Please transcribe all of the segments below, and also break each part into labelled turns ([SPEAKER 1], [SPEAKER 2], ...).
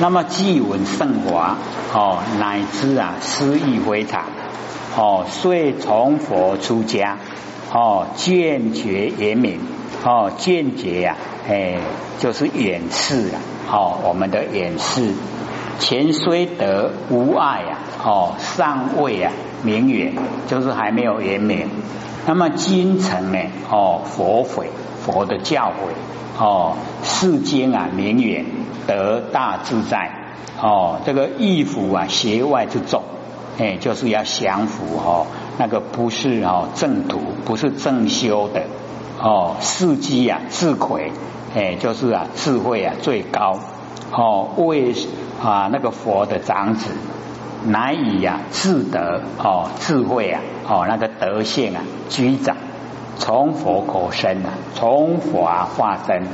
[SPEAKER 1] 那么既闻圣华哦，乃至啊诗意非常哦，遂从佛出家哦，见觉严明哦，见觉呀，哎，就是远视啊，哦，我们的远视前虽得无碍啊，哦，尚未啊明远，就是还没有圆明。那么今成呢，哦，佛悔佛的教诲哦，世间啊明远。得大自在。哦，这个义服啊，邪外之众，哎，就是要降服哦，那个不是哦正途，不是正修的哦，事机啊智慧，哎，就是啊智慧啊最高哦，为啊那个佛的长子，难以呀智德哦智慧啊哦那个德性啊居长，从佛口生啊，从佛化身。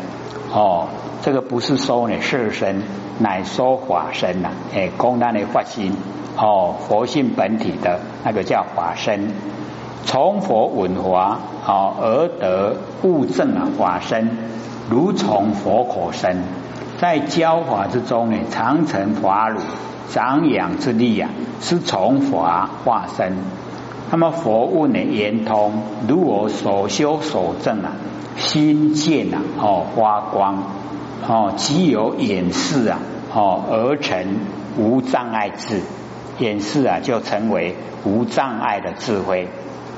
[SPEAKER 1] 哦。这个不是说呢色身，乃说法身呐，哎，公单的法心哦，佛性本体的那个叫法身，从佛闻华哦而得悟正啊法身，如从佛口生，在教法之中呢，常成法乳长养之力啊，是从法化身。那么佛问呢圆通，如我所修所证啊，心见啊哦发光。哦，即有眼视啊，哦而成无障碍智，眼视啊就成为无障碍的智慧，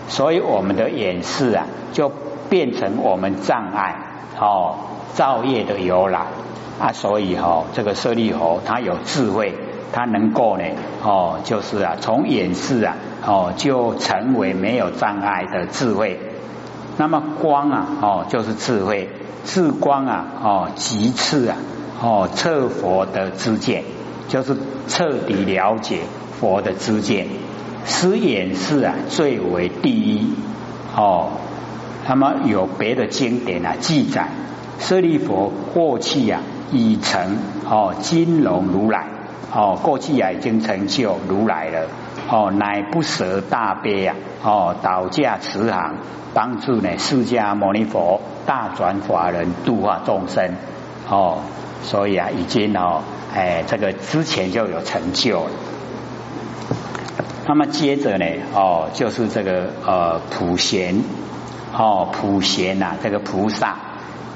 [SPEAKER 1] 所以我们的眼视啊就变成我们障碍哦造业的由来啊，所以哈这个舍利佛他有智慧，他能够呢哦就是啊从眼视啊哦就成为没有障碍的智慧，那么光啊哦就是智慧。智光啊，哦，极次啊，哦，测佛的知见，就是彻底了解佛的知见，是眼是啊，最为第一哦。那么有别的经典啊记载，舍利佛过去啊已成哦金龙如来哦，过去啊已经成就如来了哦，乃不舍大悲啊哦，倒驾慈航，帮助呢释迦牟尼佛。大转法人度化众生哦，所以啊，已经哦，哎，这个之前就有成就了。那么接着呢，哦，就是这个呃普贤哦，普贤呐，这个菩萨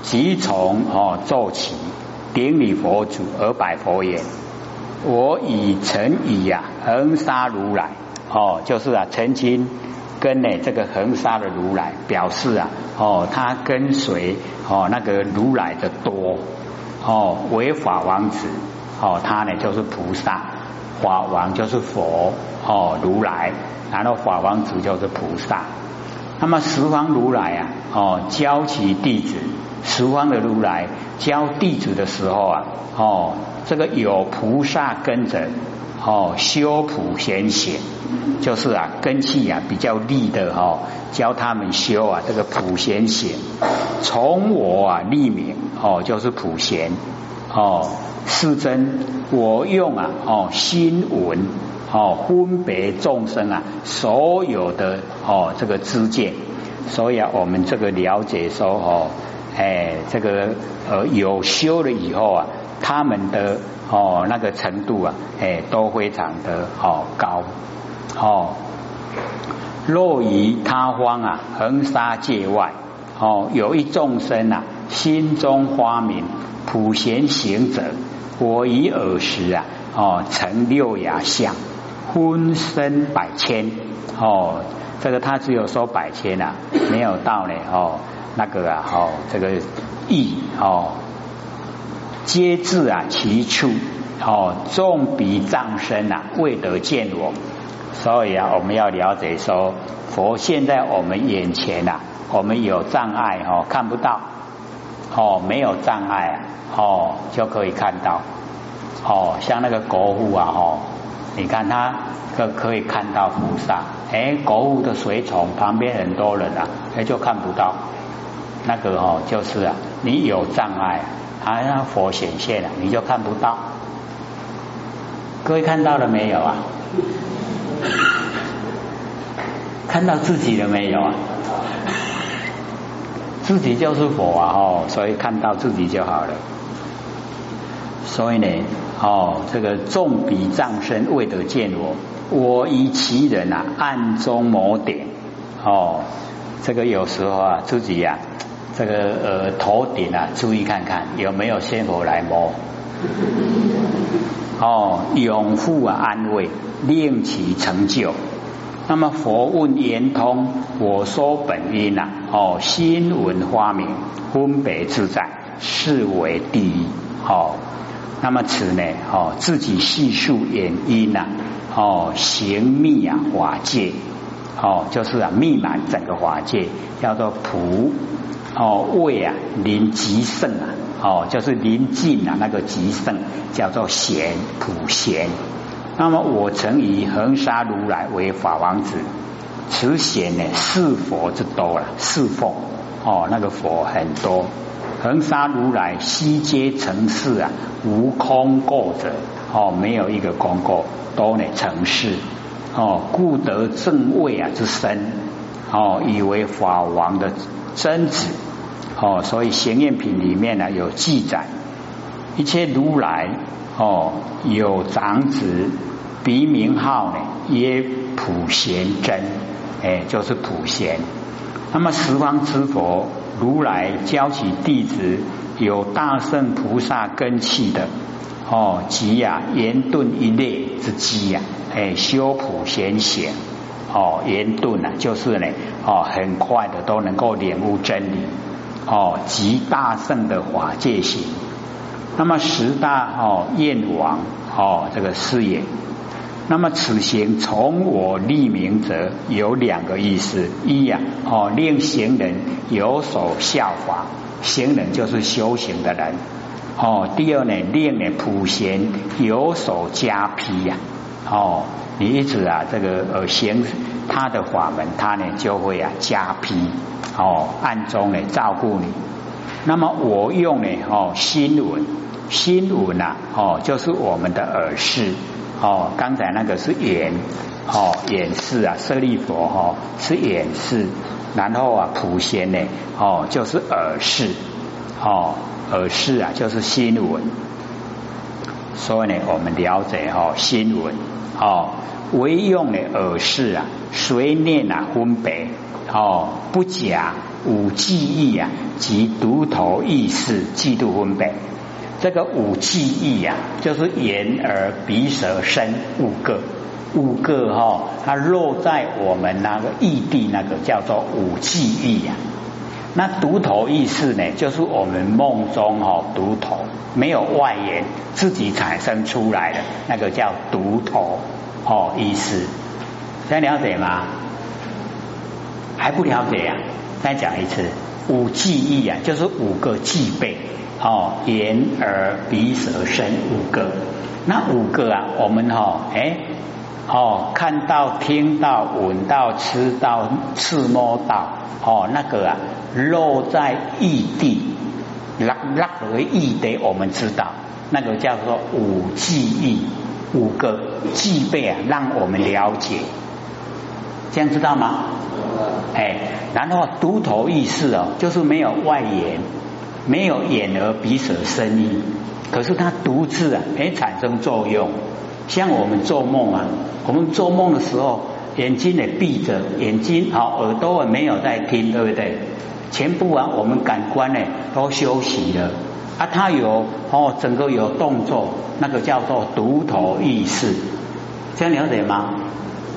[SPEAKER 1] 即从哦做起，顶礼佛祖而拜佛言：我以成以呀恒沙如来哦，就是啊曾经。跟呢这个恒沙的如来表示啊，哦，他跟随哦那个如来的多哦，为法王子哦，他呢就是菩萨，法王就是佛哦，如来，然后法王子就是菩萨。那么十方如来啊，哦教其弟子，十方的如来教弟子的时候啊，哦这个有菩萨跟着。哦，修普贤行，就是啊，根气啊比较利的哈，教他们修啊这个普贤行，从我啊立名哦，就是普贤哦，是真我用啊哦心闻哦分别众生啊所有的哦这个知见，所以啊我们这个了解说哦，哎这个呃有修了以后啊，他们的。哦，那个程度啊，哎，都非常的哦高哦。若于他方啊，横沙界外哦，有一众生啊，心中发明普贤行者，我以尔时啊，哦，成六牙相，分身百千哦。这个他只有说百千啊，没有到呢哦，那个啊，哦，这个亿哦。皆自啊其处哦，众彼障身啊，未得见我。所以啊，我们要了解说，佛现在我们眼前呐，我们有障碍哦，看不到哦，没有障碍哦，就可以看到哦。像那个国父啊，哦，你看他可可以看到菩萨，哎，国父的随从旁边很多人啊，哎，就看不到。那个哦，就是啊，你有障碍。啊，让佛显现了，你就看不到。各位看到了没有啊？看到自己了没有啊？自己就是佛啊！哦，所以看到自己就好了。所以呢，哦，这个众比障身未得见我，我以其人啊暗中谋点，哦，这个有时候啊自己呀，这个呃头顶啊注意看看有没有仙佛来摸，哦，永护啊安慰，令其成就。那么佛问圆通，我说本因呐，哦，心闻花明，分别自在，是为第一，哦。那么此呢，哦，自己细数原因呐，哦，行密啊法界，哦，就是啊密满整个法界，叫做普，哦，位啊临极盛啊，哦，就是临近啊那个极盛，叫做贤普贤。那么我曾以恒沙如来为法王子，此显呢是佛之多了，是佛哦，那个佛很多。恒沙如来悉皆成事啊，无空垢者哦，没有一个空垢，都呢成事哦，故得正位啊之身哦，以为法王的真子哦，所以显验品里面呢有记载，一切如来哦有长子，鼻名号呢曰普贤真，哎，就是普贤。那么十方之佛。如来教起弟子有大圣菩萨根器的哦，即呀圆顿一列之机呀，哎修普贤贤哦，圆顿啊，就是呢哦，很快的都能够领悟真理哦，即大圣的法界行。那么十大哦燕王哦，这个事业。那么此行从我立名者有两个意思：一呀，哦，令行人有所效法，行人就是修行的人；哦，第二呢，令呢普贤有所加披呀，哦，你一直啊这个呃行他的法门，他呢就会啊加披，哦，暗中呢照顾你。那么我用呢哦心闻，心闻呐哦就是我们的耳饰。哦，刚才那个是眼，哦，眼视啊，舍利佛哈是眼视，然后啊普贤呢，哦就是耳视，哦耳视啊就是心闻，所以呢我们了解哈心闻，哦唯用的耳视啊，随念啊分别，哦不假无记忆啊及独头意识嫉妒分别。这个五记忆呀，就是眼、耳、鼻、舌、身五个，五个哈，它落在我们那个异地，那个叫做五记忆呀。那独头意识呢，就是我们梦中哈独头，没有外缘，自己产生出来的那个叫独头哦意识。再了解吗？还不了解呀？再讲一次，五记忆啊，就是五个记备。哦，眼、耳、鼻、舌、身五个，那五个啊，我们哈，哎，哦，看到、听到、闻到、吃到、触摸到，哦，那个啊，落在异地，落落为异地，我们知道，那个叫做五记忆，五个记备啊，让我们了解，这样知道吗？哎，然后独头意识哦，就是没有外延。没有眼耳鼻舌身意，可是它独自啊，哎产生作用。像我们做梦啊，我们做梦的时候，眼睛也闭着，眼睛好，耳朵也没有在听，对不对？全部啊，我们感官呢都休息了啊，它有哦，整个有动作，那个叫做独头意识，这样了解吗？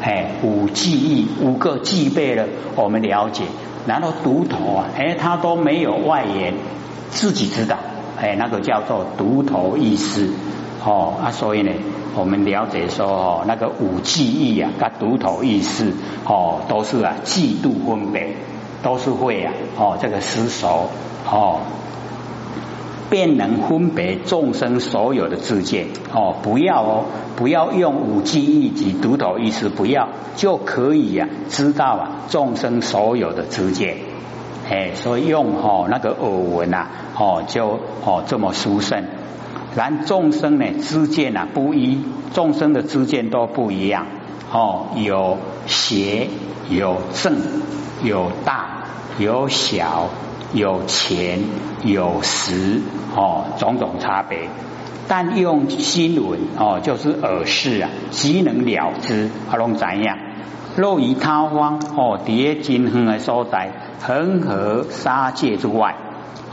[SPEAKER 1] 哎，五记忆五个具备了，我们了解。然后独头啊，哎，他都没有外延。自己知道，哎，那个叫做独头意识，哦啊，所以呢，我们了解说，哦，那个五记忆啊，跟独头意识，哦，都是啊，嫉妒分别，都是会啊，哦，这个失熟，哦，便能分别众生所有的自见，哦，不要哦，不要用五记忆及独头意识，不要就可以呀，知道啊，众生所有的自见。哎，所以用哦那个耳闻呐，哦就哦这么殊胜。然众生呢知见呐不一，众生的知见都不一样。哦，有邪，有正，有大，有小，有钱，有实，哦种种差别。但用心闻哦，就是耳视啊，即能了之，啊，拢怎样？若于他方哦，叠金恒的所在，恒河沙界之外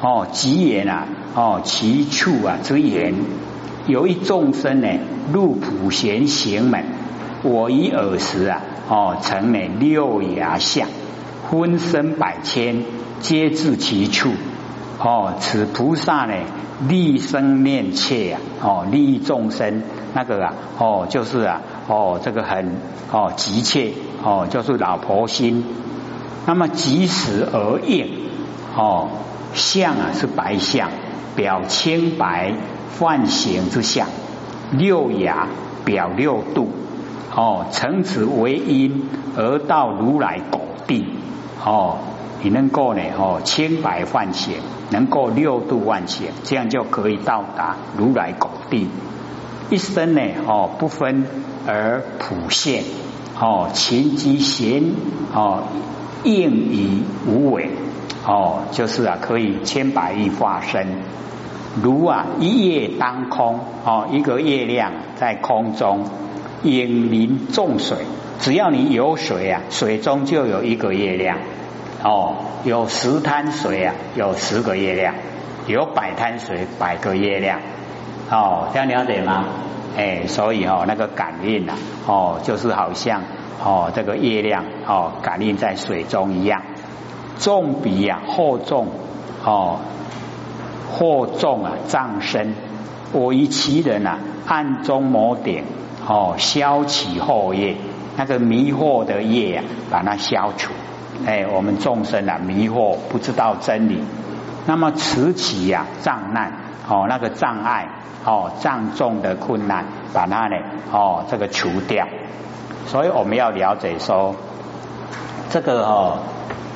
[SPEAKER 1] 哦，即言啊哦，其处啊之言，有一众生呢，入普贤行门，我以耳时啊哦，成呢六牙相，分身百千，皆至其处。哦，此菩萨呢，利生念切啊，哦，利益众生那个啊，哦，就是啊，哦，这个很哦急切哦，就是老婆心。那么及时而应哦，相啊是白相，表清白幻形之相，六牙表六度哦，成此为因而到如来果地哦。你能够呢？哦，千百万险，能够六度万险，这样就可以到达如来果地。一生呢？哦，不分而普现，哦，勤积贤，哦，应以无为，哦，就是啊，可以千百亿化身，如啊一夜当空，哦，一个月亮在空中，引临众水，只要你有水啊，水中就有一个月亮。哦，有十滩水啊，有十个月亮；有百滩水，百个月亮。哦，这样了解吗？哎，所以哦，那个感应啊，哦，就是好像哦，这个月亮哦，感应在水中一样。重比啊，厚重哦，或重啊，藏身。我以其人啊，暗中摩点哦，消起后业，那个迷惑的业啊，把它消除。哎，我们众生啊，迷惑不知道真理，那么此起呀障难哦，那个障碍哦，障重的困难，把它呢哦这个除掉。所以我们要了解说，这个哦，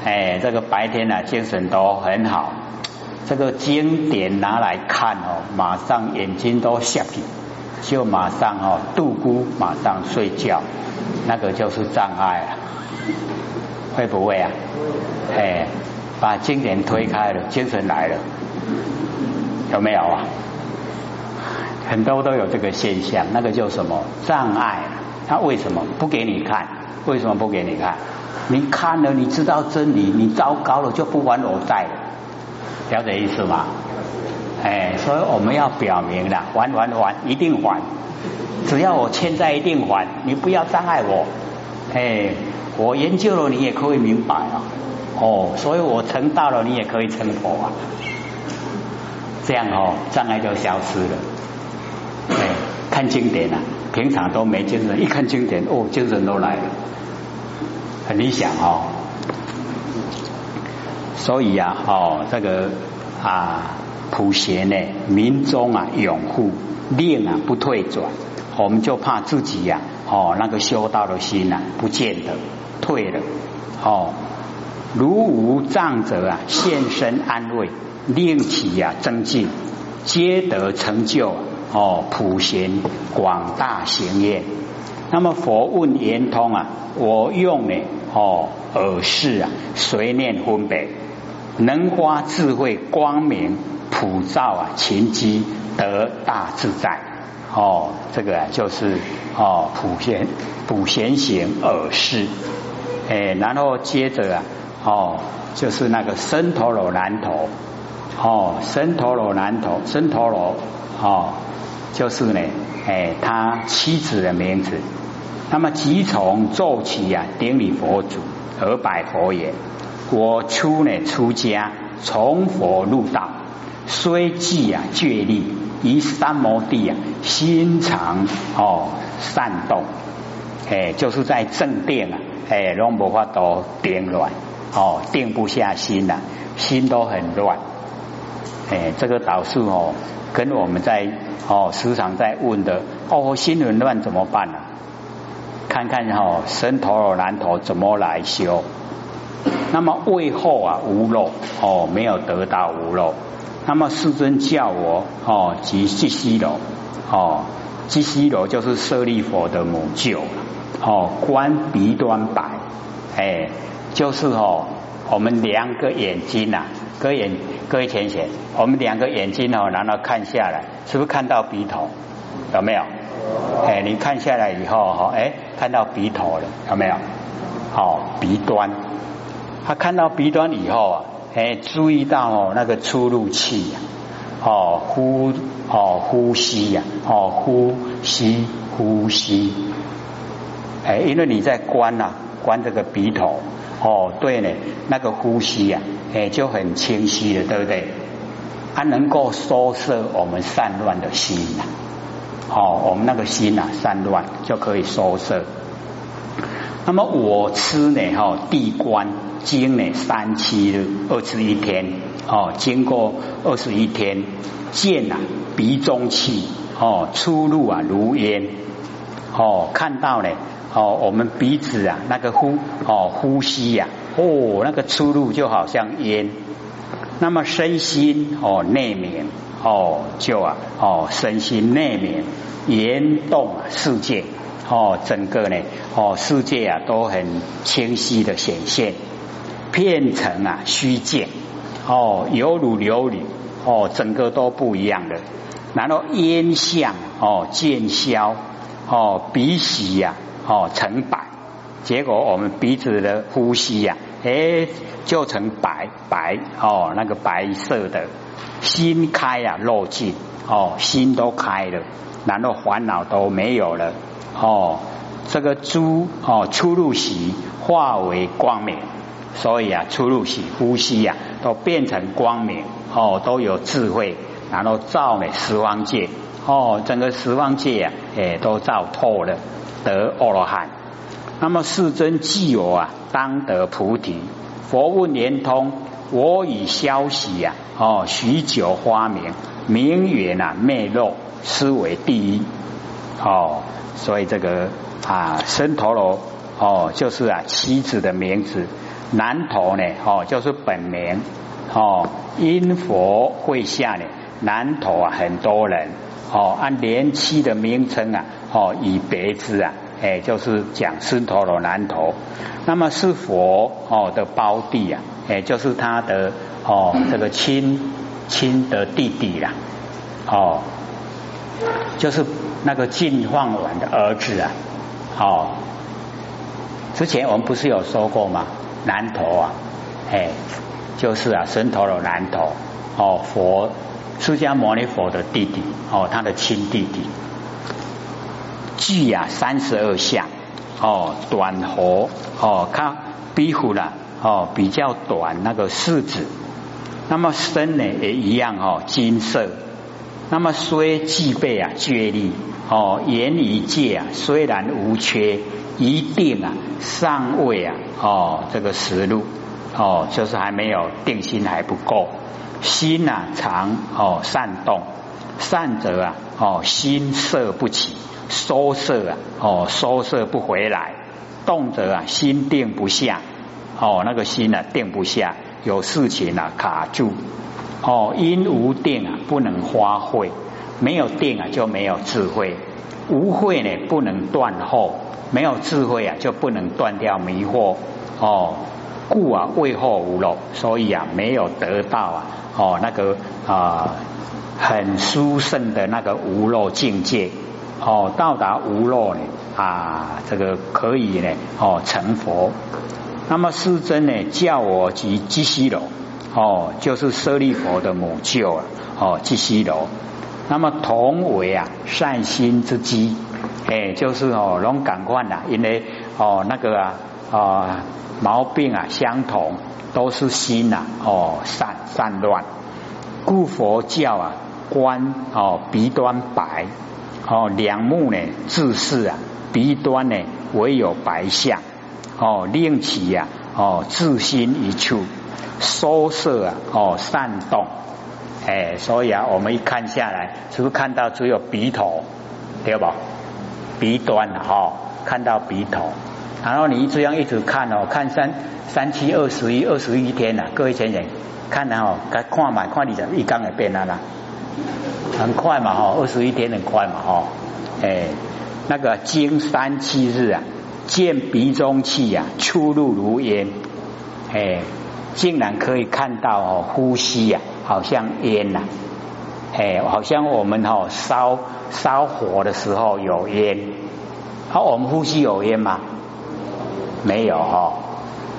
[SPEAKER 1] 哎，这个白天呢精神都很好，这个经典拿来看哦，马上眼睛都瞎起，就马上哦度孤，马上睡觉，那个就是障碍啊。会不会啊？哎，把经典推开了，精神来了，有没有啊？很多都有这个现象，那个叫什么障碍？他为什么不给你看？为什么不给你看？你看了，你知道真理，你糟糕了就不还我在了，了解意思吗？哎，所以我们要表明了，还还还，一定还，只要我欠债一定还，你不要障碍我，哎。我研究了，你也可以明白啊。哦，所以我成道了，你也可以成佛啊。这样哦，障碍就消失了。哎，看经典啊，平常都没精神，一看经典，哦，精神都来了，很理想哦。所以啊，哦，这个啊，普贤呢，民众啊，拥护，令啊，不退转，我们就怕自己呀，哦，那个修道的心呐，不见得。退了哦，如无障者啊，现身安慰，令其呀增进，皆得成就哦，普贤广大行愿。那么佛问圆通啊，我用呢哦耳视啊，随念分别，能发智慧光明，普照啊勤机，得大自在哦，这个就是哦普贤普贤行耳视。哎，然后接着啊，哦，就是那个生陀罗南陀，哦，生陀罗南陀，生陀罗，哦，就是呢，哎，他妻子的名字。那么即从奏起啊，顶礼佛祖，而拜佛言：我出呢出家，从佛入道，虽既啊觉力，于三摩地啊，心常哦善动，哎，就是在正殿啊。哎，拢无法都定乱，哦，定不下心呐，心都很乱。哎，这个导数哦，跟我们在哦时常在问的哦，心很乱怎么办呢？看看哦，生头罗难头怎么来修？那么胃后啊无漏哦，没有得到无漏。那么世尊叫我哦，即即西楼哦，即西楼就是舍利佛的母舅。哦，观鼻端白，哎，就是哦，我们两个眼睛呐，各眼各位浅浅，我们两个眼睛哦，然后看下来，是不是看到鼻头？有没有？哎，你看下来以后哈，哎，看到鼻头了，有没有？好，鼻端，他看到鼻端以后啊，哎，注意到哦，那个出入气呀，哦，呼，哦，呼吸呀，哦，呼吸，呼吸，哎，因为你在关呐，关这个鼻头，哦，对呢，那个呼吸呀，哎，就很清晰了，对不对？它能够收摄我们散乱的心呐。好，我们那个心啊散乱就可以收摄。那么我吃呢？哈，地观经呢三七日二十一天哦，经过二十一天，见啊鼻中气哦出入啊如烟哦，看到呢哦，我们鼻子啊那个呼哦呼吸呀哦那个出入就好像烟。那么身心哦内眠。哦，就啊，哦，身心内面严动世界，哦，整个呢，哦，世界啊都很清晰的显现，变成啊虚见，哦，犹如琉璃，哦，整个都不一样的。然后烟相哦渐消，哦鼻息呀，哦成白，结果我们鼻子的呼吸呀，哎，就成白白，哦，那个白色的。心开啊，漏尽哦，心都开了，然后烦恼都没有了哦。这个诸哦出入息化为光明，所以啊出入息呼吸呀都变成光明哦，都有智慧，然后照呢十方界哦，整个十方界呀诶都照透了，得阿罗汉。那么世尊既有啊，当得菩提。佛问连通。我以消息呀，哦，许久花明，明远啊，昧漏，思为第一，哦，所以这个啊，生陀罗哦，就是啊，妻子的名字，南陀呢，哦，就是本名，哦，因佛会下呢，南陀啊，很多人，哦，按连妻的名称啊，哦，以别之啊，哎，就是讲生陀罗南陀，那么是佛哦的胞弟啊。哎，就是他的哦，这个亲亲的弟弟啦，哦，就是那个净饭碗的儿子啊，哦，之前我们不是有说过吗？南头啊，哎，就是啊，神头的南头哦，佛释迦牟尼佛的弟弟哦，他的亲弟弟，具啊三十二相哦，短活哦，看比虎了。哦，比较短那个柿子，那么身呢也一样哦，金色。那么虽具备啊觉力哦，言语界啊虽然无缺，一定啊尚未啊哦这个实路哦，就是还没有定心还不够。心啊常哦善动，善者啊哦心色不起，收摄啊哦收摄不回来，动则啊心定不下。哦，那个心呢定不下，有事情啊卡住。哦，因无定啊不能发挥，没有定啊就没有智慧，无慧呢不能断后，没有智慧啊就不能断掉迷惑。哦，故啊为后无漏，所以啊没有得到啊哦那个啊很殊胜的那个无漏境界。哦，到达无漏呢啊这个可以呢哦成佛。那么师尊呢叫我及基西楼哦，就是舍利佛的母舅啊哦基西楼。那么同为啊善心之基，哎，就是哦龙感官呐，因为哦那个啊啊毛病啊相同，都是心呐哦善善乱，故佛教啊观哦鼻端白哦两目呢自是啊鼻端呢唯有白相。哦，令其呀，哦，自心一处收摄啊，哦，善动，哎，所以啊，我们一看下来，是不是看到只有鼻头，对不？鼻端哈，看到鼻头，然后你这样一直看哦，看三三七二十一二十一天呐，各位先生，看然后该看嘛，看你的一缸也变了啦，很快嘛哈，二十一天很快嘛哈，哎，那个经三七日啊。见鼻中气呀，出入如烟，哎，竟然可以看到哦，呼吸呀，好像烟呐，哎，好像我们哦烧烧火的时候有烟，好，我们呼吸有烟吗？没有哦，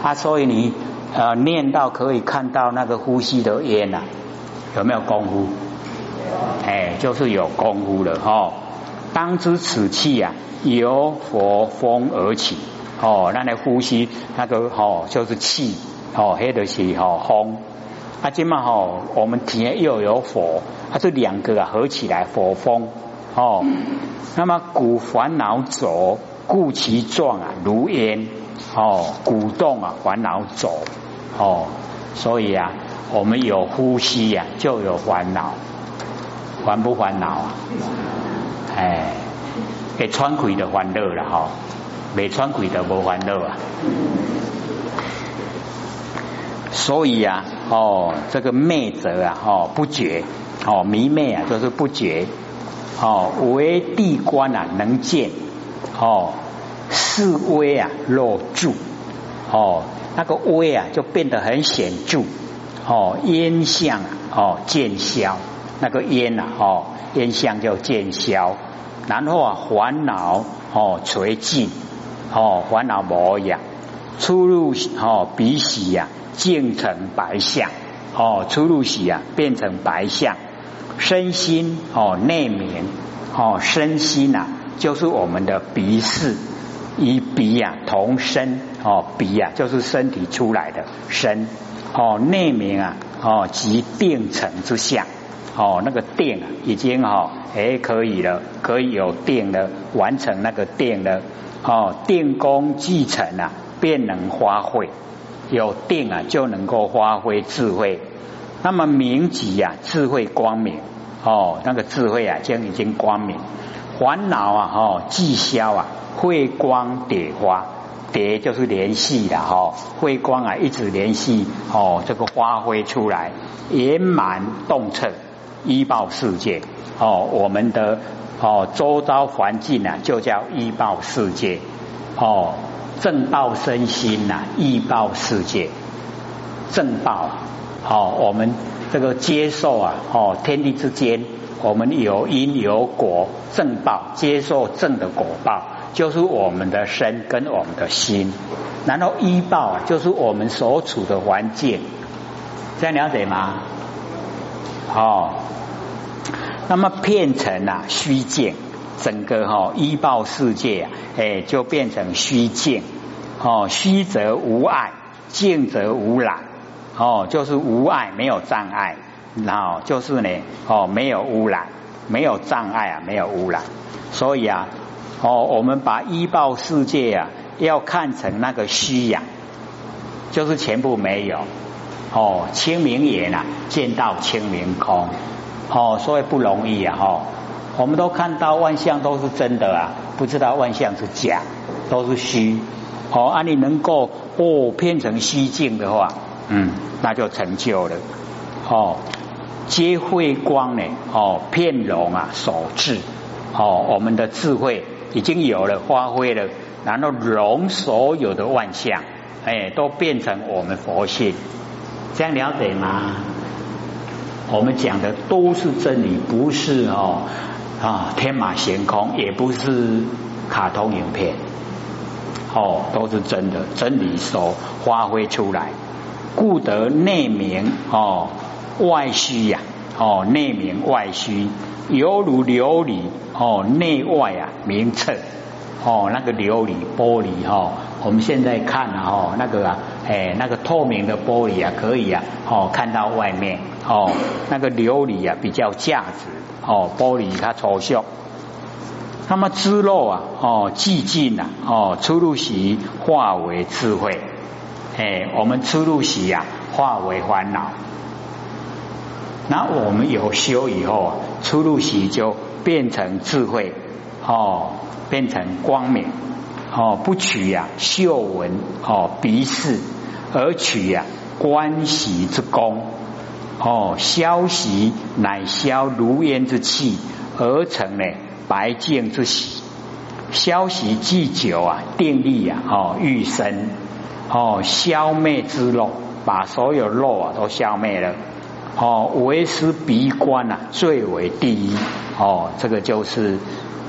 [SPEAKER 1] 啊，所以你呃念到可以看到那个呼吸的烟呐，有没有功夫？哎，就是有功夫了哈。当知此气呀，由佛风而起哦，那来呼吸那个哦，就是气哦，黑的是哦风。啊，今嘛吼，我们体内又有火，啊，这两个啊合起来火风哦。那么古烦恼走，故其状啊如烟哦，鼓动啊烦恼走哦，所以啊，我们有呼吸呀，就有烦恼。烦不烦恼啊？哎，给穿开的欢乐了哈，没穿开的不欢乐啊。所以啊，哦，这个昧者啊，哦，不觉，哦，迷昧啊，就是不觉，哦，为地观啊，能见，哦，视微啊，若住，哦，那个微啊，就变得很显著，哦，烟相，哦，见消。那个烟呐，哦，烟相就见消，然后啊，烦恼哦垂尽，哦，烦恼模样，出入哦鼻息呀，渐成白相，哦，出入息啊变成白相，身心哦内明，哦，身心呐就是我们的鼻视，以鼻呀同身，哦，鼻呀就是身体出来的身，哦，内明啊，哦，即定成之相。哦，那个定已经哈，哎，可以了，可以有定了，完成那个定了。哦，定功继承啊，便能发挥。有定啊，就能够发挥智慧。那么明极呀，智慧光明。哦，那个智慧啊，将已经光明。烦恼啊，哦，既消啊，慧光叠花，蝶就是联系的哈。慧光啊，一直联系哦，这个发挥出来，圆满动彻。医报世界哦，我们的哦周遭环境啊，就叫医报世界哦，正报身心呐，医报世界正报哦，我们这个接受啊哦，天地之间，我们有因有果，正报接受正的果报，就是我们的身跟我们的心，然后医报啊，就是我们所处的环境，这样了解吗？哦。那么变成啊虚境，整个哈医报世界啊，哎就变成虚静哦，虚则无碍，静则无染哦，就是无碍没有障碍，然后就是呢哦没有污染，没有障碍啊，没有污染，所以啊哦我们把医报世界啊要看成那个虚呀，就是全部没有哦清明眼啊见到清明空。哦，所以不容易啊！哈，我们都看到万象都是真的啊，不知道万象是假，都是虚。哦，啊，你能够哦变成虚境的话，嗯，那就成就了。哦，皆慧光呢？哦，片容啊，所致。哦，我们的智慧已经有了，发挥了，然后容所有的万象，哎，都变成我们佛性。这样了解吗？我们讲的都是真理，不是哦啊天马行空，也不是卡通影片，哦都是真的真理所发挥出来，故得内明哦外虚呀哦内明外虚，犹如琉璃哦内外啊明澈。哦那个琉璃玻璃哈，我们现在看哦那个啊哎那个透明的玻璃啊可以啊哦看到外面。哦，那个琉璃啊比较价值。哦，玻璃它抽象。那么知肉啊哦寂静啊哦出入时化为智慧，哎，我们出入时呀化为烦恼。那我们有修以后啊，出入时就变成智慧哦，变成光明哦，不取呀嗅闻哦鼻视，而取呀观习之功。哦，消息乃消如烟之气，而成呢白净之喜。消息既久啊，定力啊，哦愈深。哦，消灭之肉，把所有肉啊都消灭了。哦，唯师鼻观啊，最为第一。哦，这个就是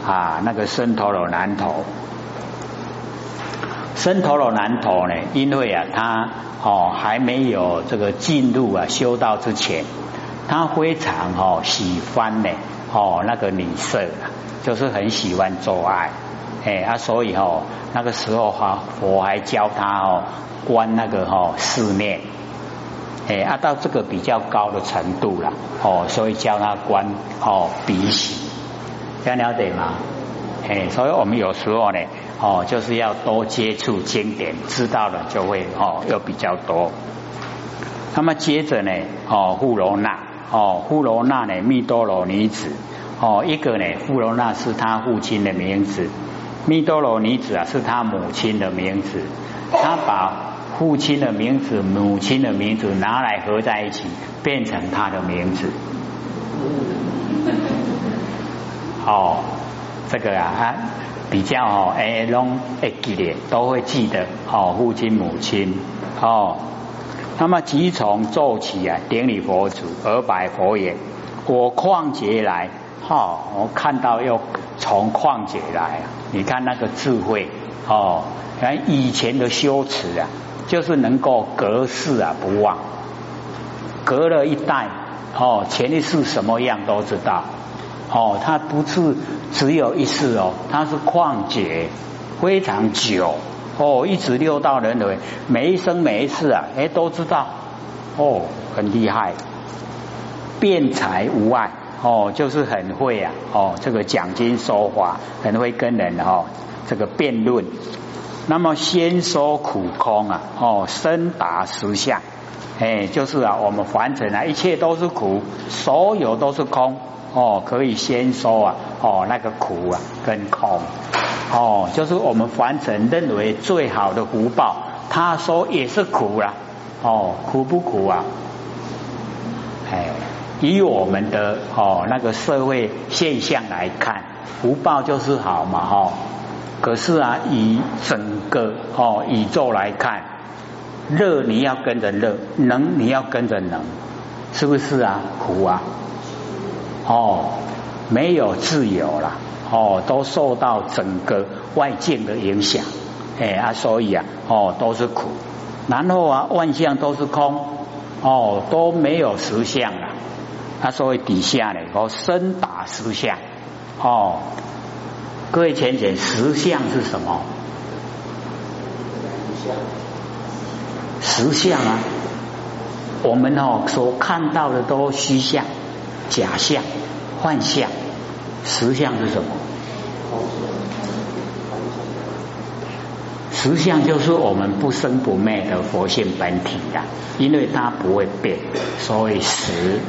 [SPEAKER 1] 啊，那个生陀罗南头。生陀罗南头呢，因为啊，他哦还没有这个进入啊修道之前，他非常哦喜欢呢哦那个女色，就是很喜欢做爱。哎啊，所以哦那个时候哈，我还教他哦观那个哈四念。哎，啊，到这个比较高的程度了，哦，所以教他观哦鼻息，这样了解吗？哎，所以我们有时候呢，哦，就是要多接触经典，知道了就会哦，又比较多。那么接着呢，哦，富罗那，哦，富罗那呢，密多罗尼子，哦，一个呢，富罗那是他父亲的名字，密多罗尼子啊是他母亲的名字，他把。父亲的名字、母亲的名字拿来合在一起，变成他的名字。哦，这个啊，比较哦，哎，拢会记得，都会记得哦，父亲、母亲哦。那么即从做起啊，顶礼佛祖，而拜佛言：我旷劫来，哈，我看到又从旷劫来，你看那个智慧哦，看以前的修持啊。就是能够隔世啊不忘，隔了一代哦，前一世什么样都知道哦，他不是只有一世哦，他是旷劫非常久。哦，一直六道轮回，每一生每一世啊，哎都知道。哦，很厉害，辩才无碍。哦，就是很会啊。哦，这个讲经说法很会跟人哦，这个辩论。那么先说苦空啊，哦，深达实相，哎，就是啊，我们凡尘啊，一切都是苦，所有都是空，哦，可以先说啊，哦，那个苦啊跟空，哦，就是我们凡尘认为最好的福报，他说也是苦了，哦，苦不苦啊？哎，以我们的哦那个社会现象来看，福报就是好嘛，哈。可是啊，以整个哦宇宙来看，热你要跟着热，能你要跟着能，是不是啊？苦啊，哦，没有自由了，哦，都受到整个外界的影响，哎啊，所以啊，哦，都是苦。然后啊，万象都是空，哦，都没有实相了。啊，所以底下呢，我深打实相，哦。各位浅浅，实相是什么？实相啊，我们哦所看到的都虚相、假象、幻象，实相是什么？实相就是我们不生不灭的佛性本体呀，因为它不会变，所以实。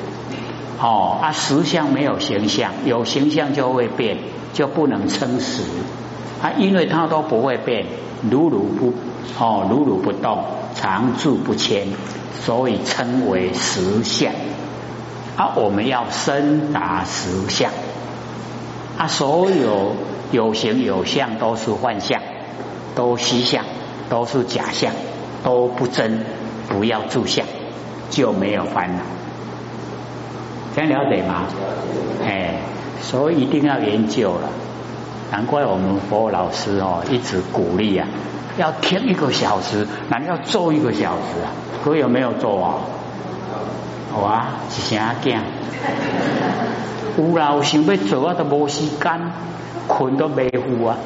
[SPEAKER 1] 哦，啊，实相没有形象，有形象就会变。就不能称实啊，因为它都不会变，如如不哦，如如不动，常住不迁，所以称为实相。啊，我们要深达实相啊，所有有形有相都是幻象，都虚相，都是假象，都不真，不要住相，就没有烦恼。这样了解吗？哎。所以一定要研究了，难怪我们佛老师哦一直鼓励啊，要听一个小时，难要做一个小时啊？各位有没有做啊？好啊，一声惊，有啦，有想要做啊，都无时间，困都未赴啊。